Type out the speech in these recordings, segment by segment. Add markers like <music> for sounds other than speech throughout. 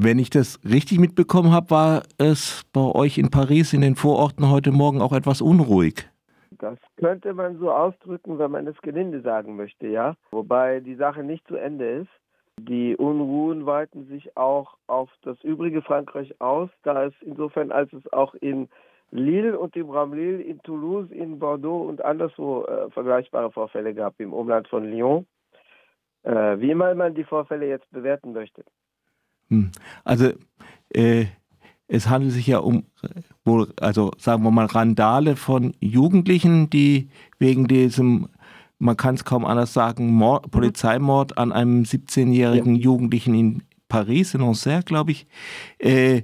Wenn ich das richtig mitbekommen habe, war es bei euch in Paris in den Vororten heute Morgen auch etwas unruhig. Das könnte man so ausdrücken, wenn man es gelinde sagen möchte, ja. Wobei die Sache nicht zu Ende ist. Die Unruhen weiten sich auch auf das übrige Frankreich aus, da es insofern, als es auch in Lille und im Raum in Toulouse, in Bordeaux und anderswo äh, vergleichbare Vorfälle gab im Umland von Lyon. Äh, wie immer man die Vorfälle jetzt bewerten möchte. Hm. Also äh, es handelt sich ja um, wohl, also sagen wir mal, Randale von Jugendlichen, die wegen diesem, man kann es kaum anders sagen, Mord, mhm. Polizeimord an einem 17-jährigen ja. Jugendlichen in Paris, in Auxerre, glaube ich, äh,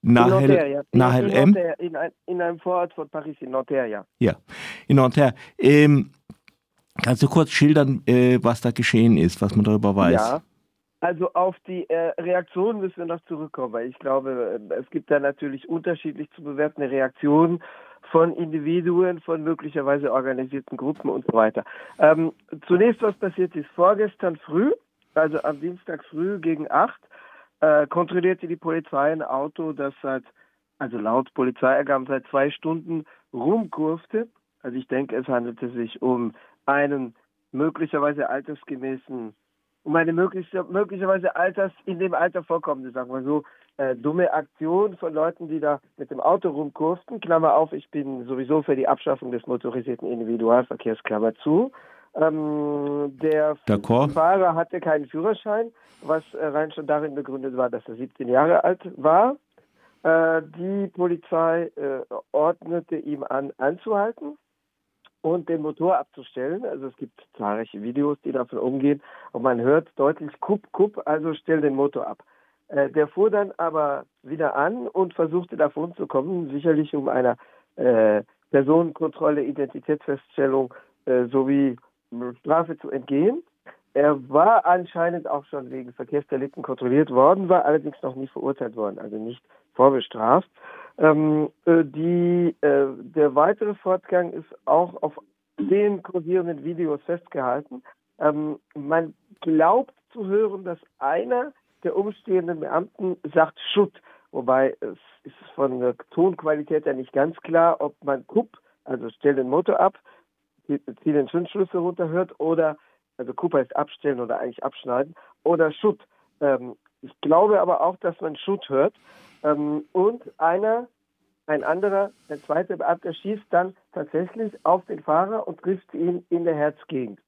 nahe, ja. nahe in, M. In, ein, in, einem Vorort von Paris, in Nanterre, ja. Ja, in Nanterre. Ähm, kannst du kurz schildern, äh, was da geschehen ist, was man darüber weiß? Ja, also auf die äh, Reaktion müssen wir noch zurückkommen, weil ich glaube, äh, es gibt da natürlich unterschiedlich zu bewertende Reaktionen von Individuen, von möglicherweise organisierten Gruppen und so weiter. Ähm, zunächst, was passiert ist, vorgestern früh, also am Dienstag früh gegen acht, äh, kontrollierte die Polizei ein Auto, das seit, also laut Polizeiergaben seit zwei Stunden rumkurfte. Also ich denke, es handelte sich um einen möglicherweise altersgemäßen um eine mögliche, möglicherweise alters, in dem Alter vorkommende, sagen wir so, äh, dumme Aktion von Leuten, die da mit dem Auto rumkurften. Klammer auf, ich bin sowieso für die Abschaffung des motorisierten Individualverkehrs, Klammer zu. Ähm, der. Fahrer hatte keinen Führerschein, was äh, rein schon darin begründet war, dass er 17 Jahre alt war. Äh, die Polizei äh, ordnete ihm an, anzuhalten und den Motor abzustellen. Also es gibt zahlreiche Videos, die davon umgehen und man hört deutlich Kupp, Kupp, also stell den Motor ab. Äh, der fuhr dann aber wieder an und versuchte davon zu kommen, sicherlich um einer äh, Personenkontrolle, Identitätsfeststellung äh, sowie Strafe zu entgehen. Er war anscheinend auch schon wegen Verkehrsdelikten kontrolliert worden, war allerdings noch nie verurteilt worden, also nicht vorbestraft. Ähm, äh, die, äh, der weitere Fortgang ist auch auf den kursierenden Videos festgehalten. Ähm, man glaubt zu hören, dass einer der umstehenden Beamten sagt Schutt, wobei es ist von der Tonqualität ja nicht ganz klar, ob man Kupp, also stell den Motor ab, zieh den Zündschlüssel runterhört oder, also Kupp heißt abstellen oder eigentlich abschneiden, oder Schutt. Ähm, ich glaube aber auch, dass man Schutt hört. Ähm, und einer, ein anderer, der zweite Beamte schießt dann tatsächlich auf den Fahrer und trifft ihn in der Herzgegend.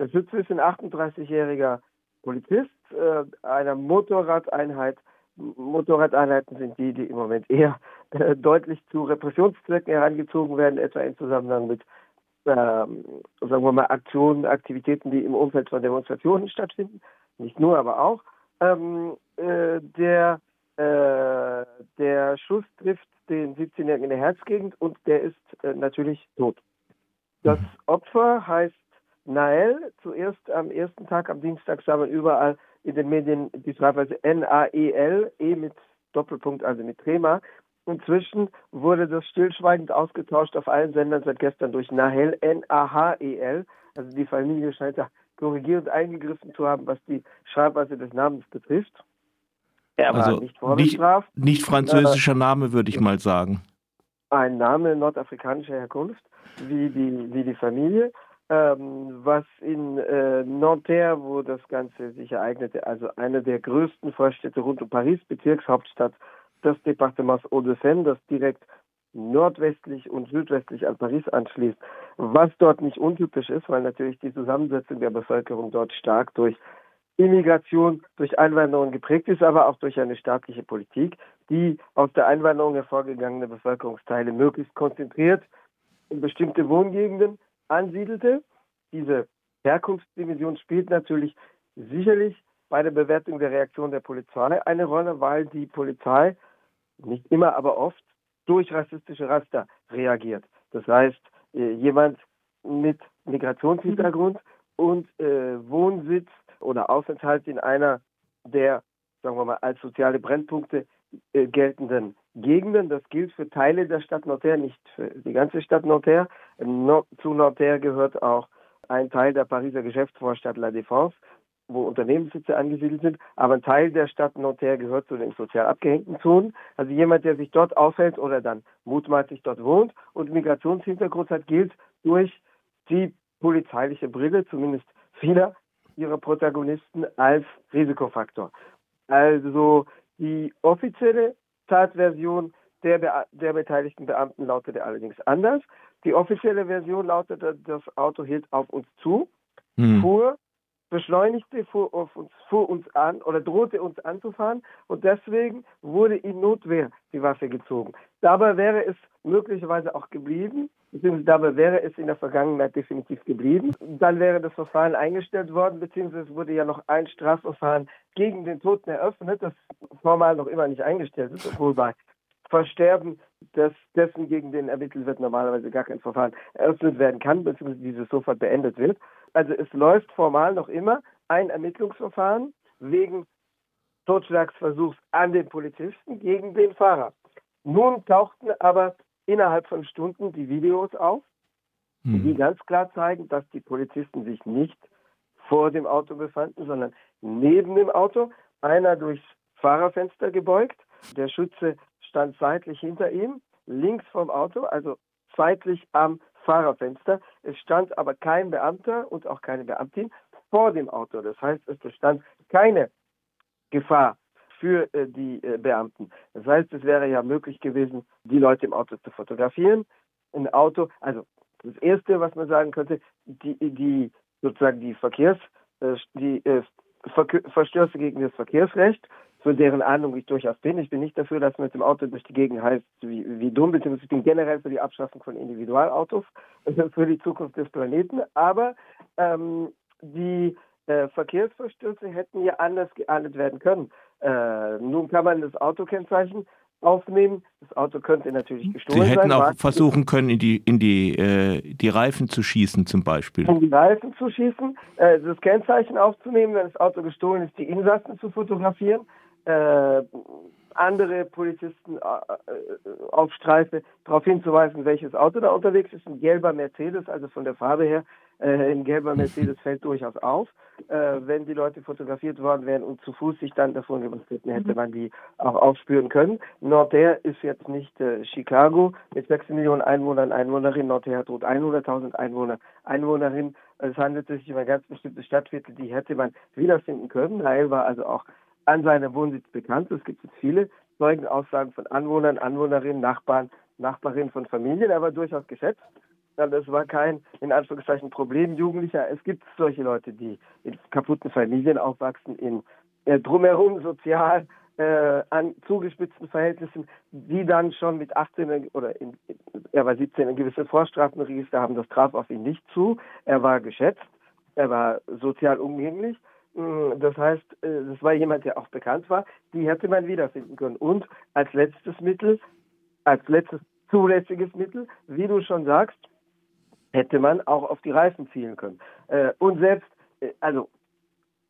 Der Schütze ist ein 38-jähriger Polizist äh, einer Motorradeinheit. Motorradeinheiten sind die, die im Moment eher äh, deutlich zu Repressionszwecken herangezogen werden, etwa im Zusammenhang mit, ähm, sagen wir mal, Aktionen, Aktivitäten, die im Umfeld von Demonstrationen stattfinden. Nicht nur, aber auch. Ähm, äh, der äh, der Schuss trifft den 17-Jährigen in der Herzgegend und der ist äh, natürlich tot. Das. Opfer heißt Nael. Zuerst am ersten Tag, am Dienstag, sah man überall in den Medien die Schreibweise N-A-E-L, E mit Doppelpunkt, also mit Trema. Inzwischen wurde das stillschweigend ausgetauscht auf allen Sendern seit gestern durch Nahel, N-A-H-E-L. Also die Familie scheint da korrigierend eingegriffen zu haben, was die Schreibweise des Namens betrifft. Er war also nicht vorbestraft. Nicht, nicht französischer äh, Name, würde ich mal sagen. Ein Name nordafrikanischer Herkunft, wie die, wie die Familie. Ähm, was in äh, Nanterre, wo das Ganze sich ereignete, also eine der größten Vorstädte rund um Paris, Bezirkshauptstadt des Departements Hauts-de-Seine, das direkt nordwestlich und südwestlich an Paris anschließt, was dort nicht untypisch ist, weil natürlich die Zusammensetzung der Bevölkerung dort stark durch Immigration durch Einwanderung geprägt ist, aber auch durch eine staatliche Politik, die aus der Einwanderung hervorgegangene Bevölkerungsteile möglichst konzentriert in bestimmte Wohngegenden ansiedelte. Diese Herkunftsdimension spielt natürlich sicherlich bei der Bewertung der Reaktion der Polizei eine Rolle, weil die Polizei nicht immer, aber oft durch rassistische Raster reagiert. Das heißt, äh, jemand mit Migrationshintergrund und äh, Wohnsitz oder Aufenthalt in einer der, sagen wir mal, als soziale Brennpunkte äh, geltenden Gegenden. Das gilt für Teile der Stadt Nanterre, nicht für die ganze Stadt Nanterre. Zu Nanterre gehört auch ein Teil der Pariser Geschäftsvorstadt La Défense. wo Unternehmenssitze angesiedelt sind, aber ein Teil der Stadt Nanterre gehört zu den sozial abgehängten Zonen. Also jemand, der sich dort aufhält oder dann mutmaßlich dort wohnt und Migrationshintergrund hat, gilt durch die polizeiliche Brille, zumindest vieler ihrer Protagonisten, als Risikofaktor. Also die offizielle Tatversion der, der beteiligten Beamten lautete allerdings anders. Die offizielle Version lautete, das Auto hielt auf uns zu, hm. fuhr, beschleunigte, auf uns, fuhr uns an oder drohte uns anzufahren und deswegen wurde in Notwehr die Waffe gezogen. Dabei wäre es möglicherweise auch geblieben, beziehungsweise dabei wäre es in der Vergangenheit definitiv geblieben. Dann wäre das Verfahren eingestellt worden, beziehungsweise wurde ja noch ein Strafverfahren gegen den Toten eröffnet, das formal noch immer nicht eingestellt ist, obwohl bei Versterben des, dessen, gegen den ermittelt wird, normalerweise gar kein Verfahren eröffnet werden kann, beziehungsweise dieses sofort beendet wird. Also es läuft formal noch immer ein Ermittlungsverfahren wegen Totschlagsversuchs an den Polizisten gegen den Fahrer. Nun tauchten aber innerhalb von Stunden die Videos auf, hm. die ganz klar zeigen, dass die Polizisten sich nicht vor dem Auto befanden, sondern neben dem Auto, einer durchs Fahrerfenster gebeugt. Der Schütze stand seitlich hinter ihm, links vom Auto, also seitlich am Fahrerfenster. Es stand aber kein Beamter und auch keine Beamtin vor dem Auto. Das heißt, es bestand keine Gefahr für äh, die äh, Beamten. Das heißt, es wäre ja möglich gewesen, die Leute im Auto zu fotografieren. Ein Auto, also das Erste, was man sagen könnte, die, die sozusagen die Verkehrs, äh, die äh, Verstöße gegen das Verkehrsrecht für deren Ahnung ich durchaus bin. Ich bin nicht dafür, dass man mit dem Auto durch die Gegend heißt, wie, wie dumm, beziehungsweise ich bin generell für die Abschaffung von Individualautos, für die Zukunft des Planeten. Aber ähm, die äh, Verkehrsverstöße hätten ja anders geahndet werden können. Äh, nun kann man das Autokennzeichen aufnehmen. Das Auto könnte natürlich gestohlen sein. Sie hätten sein, auch versuchen können, in die, in die, äh, die Reifen zu schießen zum Beispiel. In die Reifen zu schießen, äh, das Kennzeichen aufzunehmen, wenn das Auto gestohlen ist, die Insassen zu fotografieren äh, andere Polizisten äh, äh, auf Streife darauf hinzuweisen, welches Auto da unterwegs ist. Ein gelber Mercedes, also von der Farbe her, äh, ein gelber Mercedes fällt durchaus auf. Äh, wenn die Leute fotografiert worden wären und zu Fuß sich dann davon hätten, hätte man die auch aufspüren können. Nanterre ist jetzt nicht äh, Chicago mit 6 Millionen Einwohnern, Einwohnerinnen. Nanterre hat rund 100.000 Einwohner, Einwohnerinnen. Es handelt sich um ein ganz bestimmtes Stadtviertel, die hätte man wiederfinden können. Nael war also auch an seinem Wohnsitz bekannt. Es gibt jetzt viele Zeugenaussagen von Anwohnern, Anwohnerinnen, Nachbarn, Nachbarinnen von Familien, aber durchaus geschätzt. Das war kein, in Anführungszeichen, Problem Jugendlicher. Es gibt solche Leute, die in kaputten Familien aufwachsen, in äh, drumherum sozial äh, an zugespitzten Verhältnissen, die dann schon mit 18 oder in, er war 17 ein gewisses Vorstrafenregister haben. Das traf auf ihn nicht zu. Er war geschätzt, er war sozial umgänglich das heißt, äh, das war jemand, der auch bekannt war, die hätte man wiederfinden können. Und als letztes Mittel, als letztes zulässiges Mittel, wie du schon sagst, hätte man auch auf die Reifen zielen können. Äh, und selbst, äh, also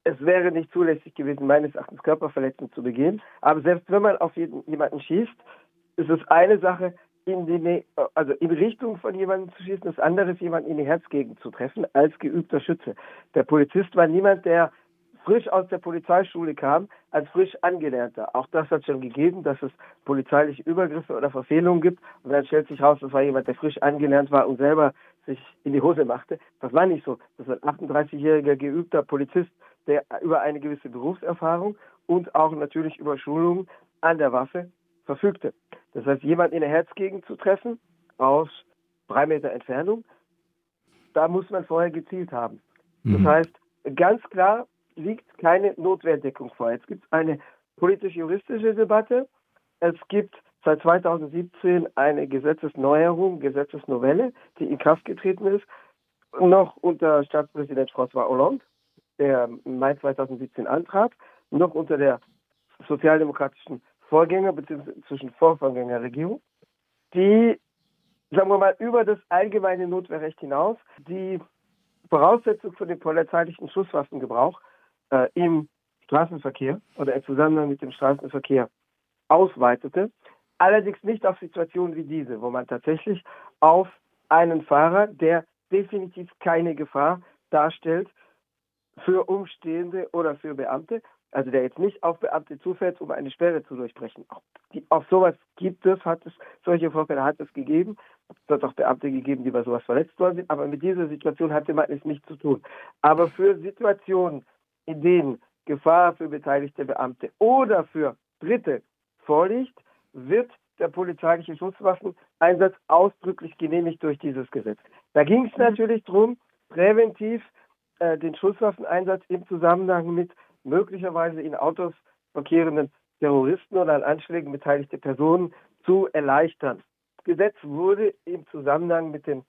es wäre nicht zulässig gewesen, meines Erachtens Körperverletzung zu begehen, aber selbst wenn man auf jeden, jemanden schießt, ist es eine Sache, in die, also in Richtung von jemandem zu schießen, das andere ist, jemanden in die Herzgegend zu treffen, als geübter Schütze. Der Polizist war niemand, der frisch aus der Polizeischule kam, als frisch Angelernter. Auch das hat schon gegeben, dass es polizeiliche Übergriffe oder Verfehlungen gibt. Und dann stellt sich raus, das war jemand, der frisch angelernt war und selber sich in die Hose machte. Das war nicht so. Das war ein 38-jähriger geübter Polizist, der über eine gewisse Berufserfahrung und auch natürlich über Schulungen an der Waffe verfügte. Das heißt, jemand in der Herzgegend zu treffen, aus drei Meter Entfernung, da muss man vorher gezielt haben. Das mhm. heißt, ganz klar, liegt keine Notwehrdeckung vor. Jetzt gibt es eine politisch-juristische Debatte. Es gibt seit 2017 eine Gesetzesneuerung, Gesetzesnovelle, die in Kraft getreten ist, noch unter Staatspräsident François Hollande, der im Mai 2017 antrat, noch unter der sozialdemokratischen Vorgänger- bzw. zwischen Vorvorgängerregierung, die, sagen wir mal, über das allgemeine Notwehrrecht hinaus die Voraussetzung für den polizeilichen Schusswaffengebrauch äh, im Straßenverkehr oder im Zusammenhang mit dem Straßenverkehr ausweitete. Allerdings nicht auf Situationen wie diese, wo man tatsächlich auf einen Fahrer, der definitiv keine Gefahr darstellt, für Umstehende oder für Beamte, also der jetzt nicht auf Beamte zufällt, um eine Sperre zu durchbrechen. Auch, die, auch sowas gibt es, hat es, solche Vorfälle hat es gegeben. Es hat auch Beamte gegeben, die bei sowas verletzt worden sind, aber mit dieser Situation hatte man es nicht zu tun. Aber für Situationen, in denen Gefahr für beteiligte Beamte oder für Dritte vorliegt, wird der polizeiliche Schusswaffeneinsatz ausdrücklich genehmigt durch dieses Gesetz. Da ging es natürlich darum, präventiv äh, den Schusswaffeneinsatz im Zusammenhang mit möglicherweise in Autos verkehrenden Terroristen oder an Anschlägen beteiligte Personen zu erleichtern. Das Gesetz wurde im Zusammenhang mit den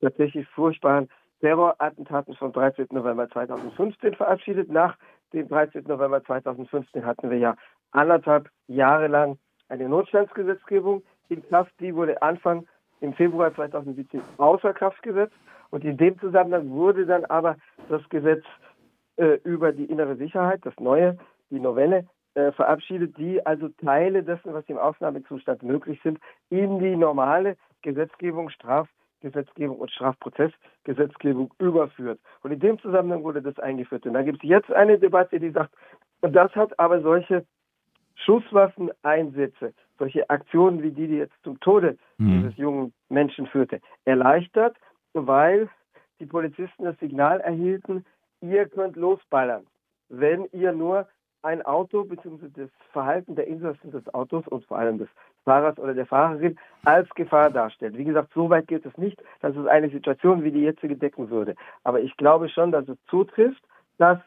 tatsächlich furchtbaren Terrorattentaten vom 13. November 2015 verabschiedet. Nach dem 13. November 2015 hatten wir ja anderthalb Jahre lang eine Notstandsgesetzgebung in Kraft. Die wurde Anfang im Februar 2017 außer Kraft gesetzt. Und in dem Zusammenhang wurde dann aber das Gesetz äh, über die innere Sicherheit, das neue, die Novelle, äh, verabschiedet, die also Teile dessen, was im Ausnahmezustand möglich sind, in die normale Gesetzgebung, Strafgesetzgebung und Strafprozessgesetzgebung überführt. Und in dem Zusammenhang wurde das eingeführt. Und da gibt es jetzt eine Debatte, die sagt, das hat aber solche Schusswaffeneinsätze, solche Aktionen wie die, die jetzt zum Tode mhm. dieses jungen Menschen führte, erleichtert, weil die Polizisten das Signal erhielten, ihr könnt losballern, wenn ihr nur ein Auto bzw. das Verhalten der Insassen des Autos und vor allem des Fahrers oder der Fahrerin als Gefahr darstellt. Wie gesagt, so weit geht es nicht, dass es eine Situation wie die jetzige decken würde. Aber ich glaube schon, dass es zutrifft, dass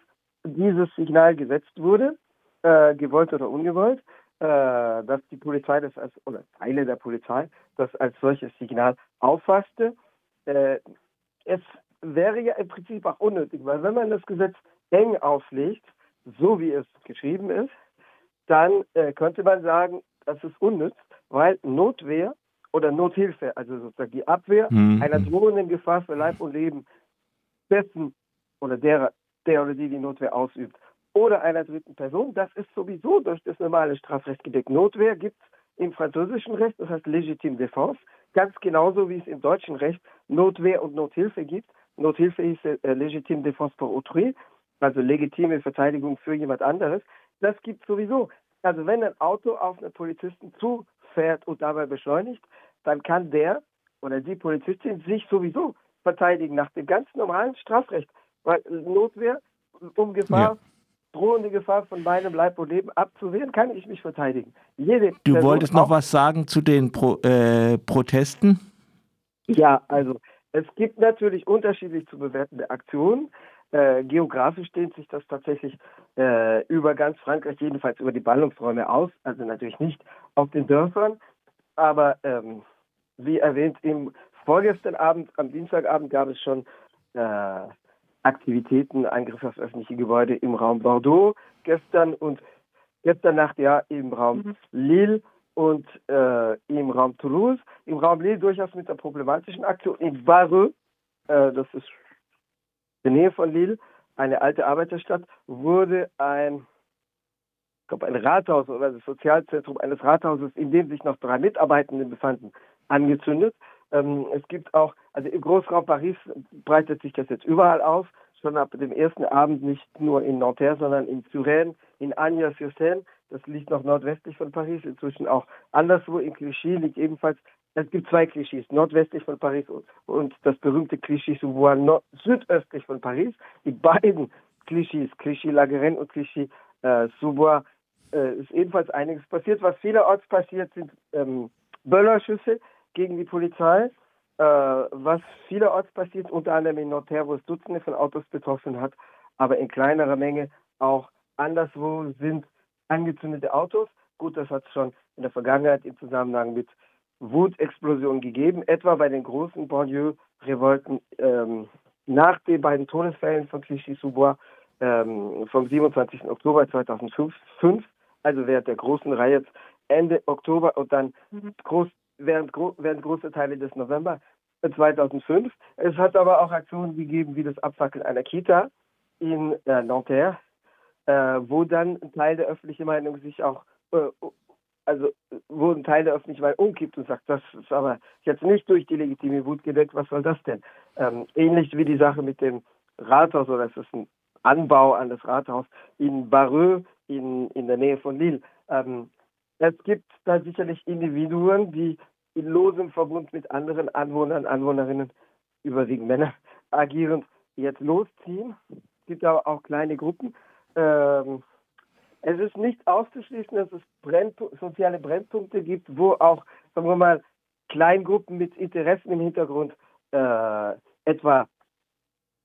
dieses Signal gesetzt wurde, äh, gewollt oder ungewollt, äh, dass die Polizei das als, oder Teile der Polizei das als solches Signal auffasste. Äh, es wäre ja im Prinzip auch unnötig, weil wenn man das Gesetz eng auflegt, so wie es geschrieben ist, dann äh, könnte man sagen, das ist unnütz, weil Notwehr oder Nothilfe, also sozusagen die Abwehr mhm. einer drohenden Gefahr für Leib und Leben dessen oder derer, der oder die die Notwehr ausübt, oder einer dritten Person, das ist sowieso durch das normale Strafrecht gedeckt. Notwehr gibt es im französischen Recht, das heißt Legitime Défense, ganz genauso wie es im deutschen Recht Notwehr und Nothilfe gibt. Nothilfe ist äh, Legitime Défense pour autrui, also legitime Verteidigung für jemand anderes. Das gibt sowieso. Also wenn ein Auto auf einen Polizisten zufährt und dabei beschleunigt, dann kann der oder die Polizistin sich sowieso verteidigen nach dem ganz normalen Strafrecht. Weil Notwehr um Gefahr ja drohende Gefahr von meinem Leib und Leben abzuwehren, kann ich mich verteidigen. Jede du Person wolltest noch was sagen zu den Pro, äh, Protesten? Ja, also es gibt natürlich unterschiedlich zu bewertende Aktionen. Äh, geografisch dehnt sich das tatsächlich äh, über ganz Frankreich, jedenfalls über die Ballungsräume aus, also natürlich nicht auf den Dörfern, aber ähm, wie erwähnt, im vorgestern Abend, am Dienstagabend gab es schon äh, Aktivitäten, Angriffe auf öffentliche Gebäude im Raum Bordeaux gestern und gestern Nacht ja im Raum mhm. Lille und äh, im Raum Toulouse. Im Raum Lille durchaus mit der problematischen Aktion. In Barreux, äh, das ist in der Nähe von Lille, eine alte Arbeiterstadt, wurde ein, ich glaube, ein Rathaus oder das Sozialzentrum eines Rathauses, in dem sich noch drei Mitarbeitende befanden, angezündet. Ähm, es gibt auch, also im Großraum Paris breitet sich das jetzt überall aus, schon ab dem ersten Abend nicht nur in Nanterre, sondern in Suresnes, in Agnes-sur-Seine, das liegt noch nordwestlich von Paris, inzwischen auch anderswo, in Clichy liegt ebenfalls, es gibt zwei Klischees, nordwestlich von Paris und das berühmte Clichy-sous-Bois südöstlich von Paris. Die beiden Klischees, Clichy-la-Garenne und Clichy-sous-Bois, äh, ist ebenfalls einiges passiert. Was vielerorts passiert, sind ähm, Böllerschüsse, gegen die Polizei, äh, was vielerorts passiert, unter anderem in Nanterre, wo es Dutzende von Autos betroffen hat, aber in kleinerer Menge auch anderswo sind angezündete Autos. Gut, das hat es schon in der Vergangenheit im Zusammenhang mit Wutexplosionen gegeben, etwa bei den großen Banlieue-Revolten ähm, nach den beiden Todesfällen von Clichy-sous-Bois ähm, vom 27. Oktober 2005, also während der großen Reihe Ende Oktober und dann mhm. groß während, während große Teile des November 2005. Es hat aber auch Aktionen gegeben wie das Abfackeln einer Kita in äh, Nanterre, äh, wo dann ein Teil der öffentlichen Meinung sich auch, äh, also wo ein Teil der öffentlichen Meinung umkippt und sagt, das ist aber jetzt nicht durch die legitime Wut gedeckt, was soll das denn? Ähm, ähnlich wie die Sache mit dem Rathaus oder es ist ein Anbau an das Rathaus in Barreux in, in der Nähe von Lille. Ähm, es gibt da sicherlich Individuen, die in losem Verbund mit anderen Anwohnern, Anwohnerinnen, überwiegend Männer, agierend jetzt losziehen. Es gibt aber auch kleine Gruppen. Ähm, es ist nicht auszuschließen, dass es Brennpu soziale Brennpunkte gibt, wo auch, sagen wir mal, Kleingruppen mit Interessen im Hintergrund, äh, etwa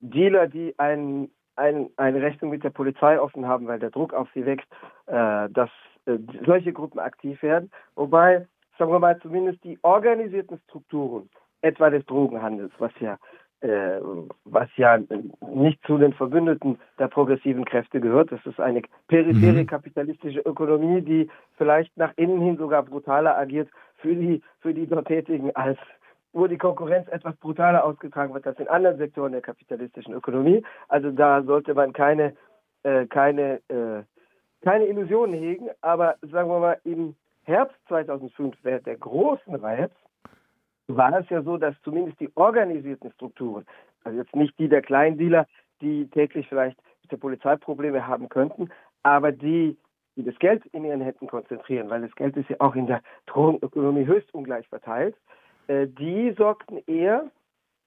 Dealer, die ein, ein, eine Rechnung mit der Polizei offen haben, weil der Druck auf sie wächst, äh, dass äh, solche Gruppen aktiv werden. Wobei, sagen wir mal, zumindest die organisierten Strukturen, etwa des Drogenhandels, was ja was ja nicht zu den Verbündeten der progressiven Kräfte gehört. Das ist eine periphere mhm. kapitalistische Ökonomie, die vielleicht nach innen hin sogar brutaler agiert für die, für die dort Tätigen, als wo die Konkurrenz etwas brutaler ausgetragen wird als in anderen Sektoren der kapitalistischen Ökonomie. Also da sollte man keine, äh, keine, äh, keine Illusionen hegen. Aber sagen wir mal, im Herbst 2005 während der großen Riots war es ja so, dass zumindest die organisierten Strukturen, also jetzt nicht die der Kleindealer, die täglich vielleicht mit der Polizei Probleme haben könnten, aber die, die das Geld in ihren Händen konzentrieren, weil das Geld ist ja auch in der Drogenökonomie höchst ungleich verteilt, äh, die sorgten eher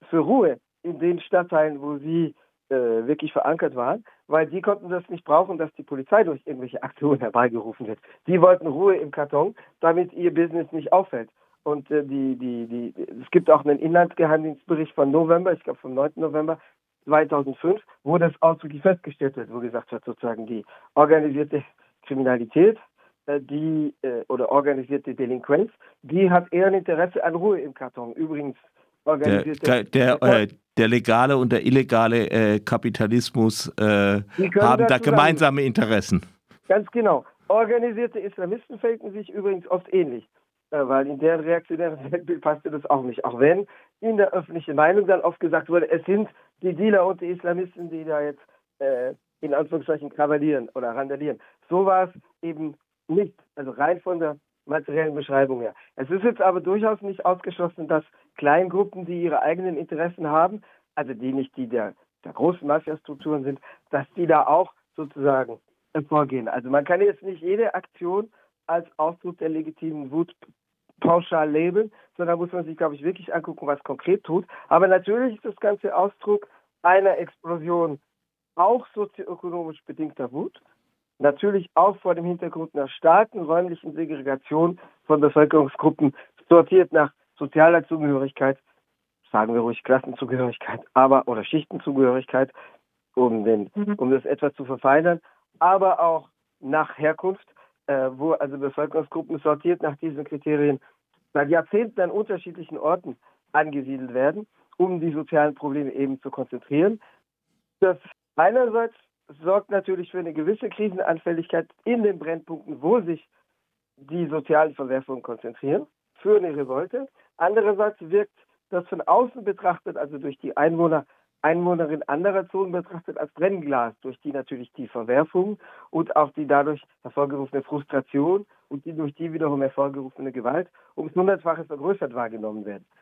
für Ruhe in den Stadtteilen, wo sie äh, wirklich verankert waren, weil die konnten das nicht brauchen, dass die Polizei durch irgendwelche Aktionen herbeigerufen wird. Die wollten Ruhe im Karton, damit ihr Business nicht auffällt. Und äh, die, die, die, es gibt auch einen Inlandsgeheimdienstbericht von November, ich glaube vom 9. November 2005, wo das ausdrücklich festgestellt wird, wo gesagt wird, sozusagen die organisierte Kriminalität, äh, die äh, oder organisierte Delinquenz, die hat eher ein Interesse an Ruhe im Karton. Übrigens organisierte der, der, äh, der legale und der illegale äh, Kapitalismus äh, haben da gemeinsame Interessen. Ganz genau. Organisierte Islamisten verhielten sich übrigens oft ähnlich weil in deren reaktionären <laughs> Weltbild passte das auch nicht. Auch wenn in der öffentlichen Meinung dann oft gesagt wurde, es sind die Dealer und die Islamisten, die da jetzt äh, in Anführungszeichen kavalieren oder randalieren. So war es eben nicht, also rein von der materiellen Beschreibung her. Es ist jetzt aber durchaus nicht ausgeschlossen, dass Kleingruppen, die ihre eigenen Interessen haben, also die nicht die der, der großen Mafia-Strukturen sind, dass die da auch sozusagen vorgehen. Also man kann jetzt nicht jede Aktion als Ausdruck der legitimen Wut pauschal labeln, sondern muss man sich, glaube ich, wirklich angucken, was konkret tut. Aber natürlich ist das Ganze Ausdruck einer Explosion auch sozioökonomisch bedingter Wut. Natürlich auch vor dem Hintergrund einer starken räumlichen Segregation von Bevölkerungsgruppen, sortiert nach sozialer Zugehörigkeit, sagen wir ruhig Klassenzugehörigkeit, aber oder Schichtenzugehörigkeit, um, den, mhm. um das etwas zu verfeinern, aber auch nach Herkunft äh, wo also Bevölkerungsgruppen sortiert nach diesen Kriterien seit Jahrzehnten an unterschiedlichen Orten angesiedelt werden, um die sozialen Probleme eben zu konzentrieren. Das einerseits sorgt natürlich für eine gewisse Krisenanfälligkeit in den Brennpunkten, wo sich die sozialen Verwerfungen konzentrieren, für eine Revolte. Andererseits wirkt das von außen betrachtet, also durch die Einwohner Einwohnerin anderer Zonen betrachtet als Brennglas, durch die natürlich die Verwerfung und auch die dadurch hervorgerufene Frustration und die durch die wiederum hervorgerufene Gewalt ums hundertfache vergrößert wahrgenommen werden.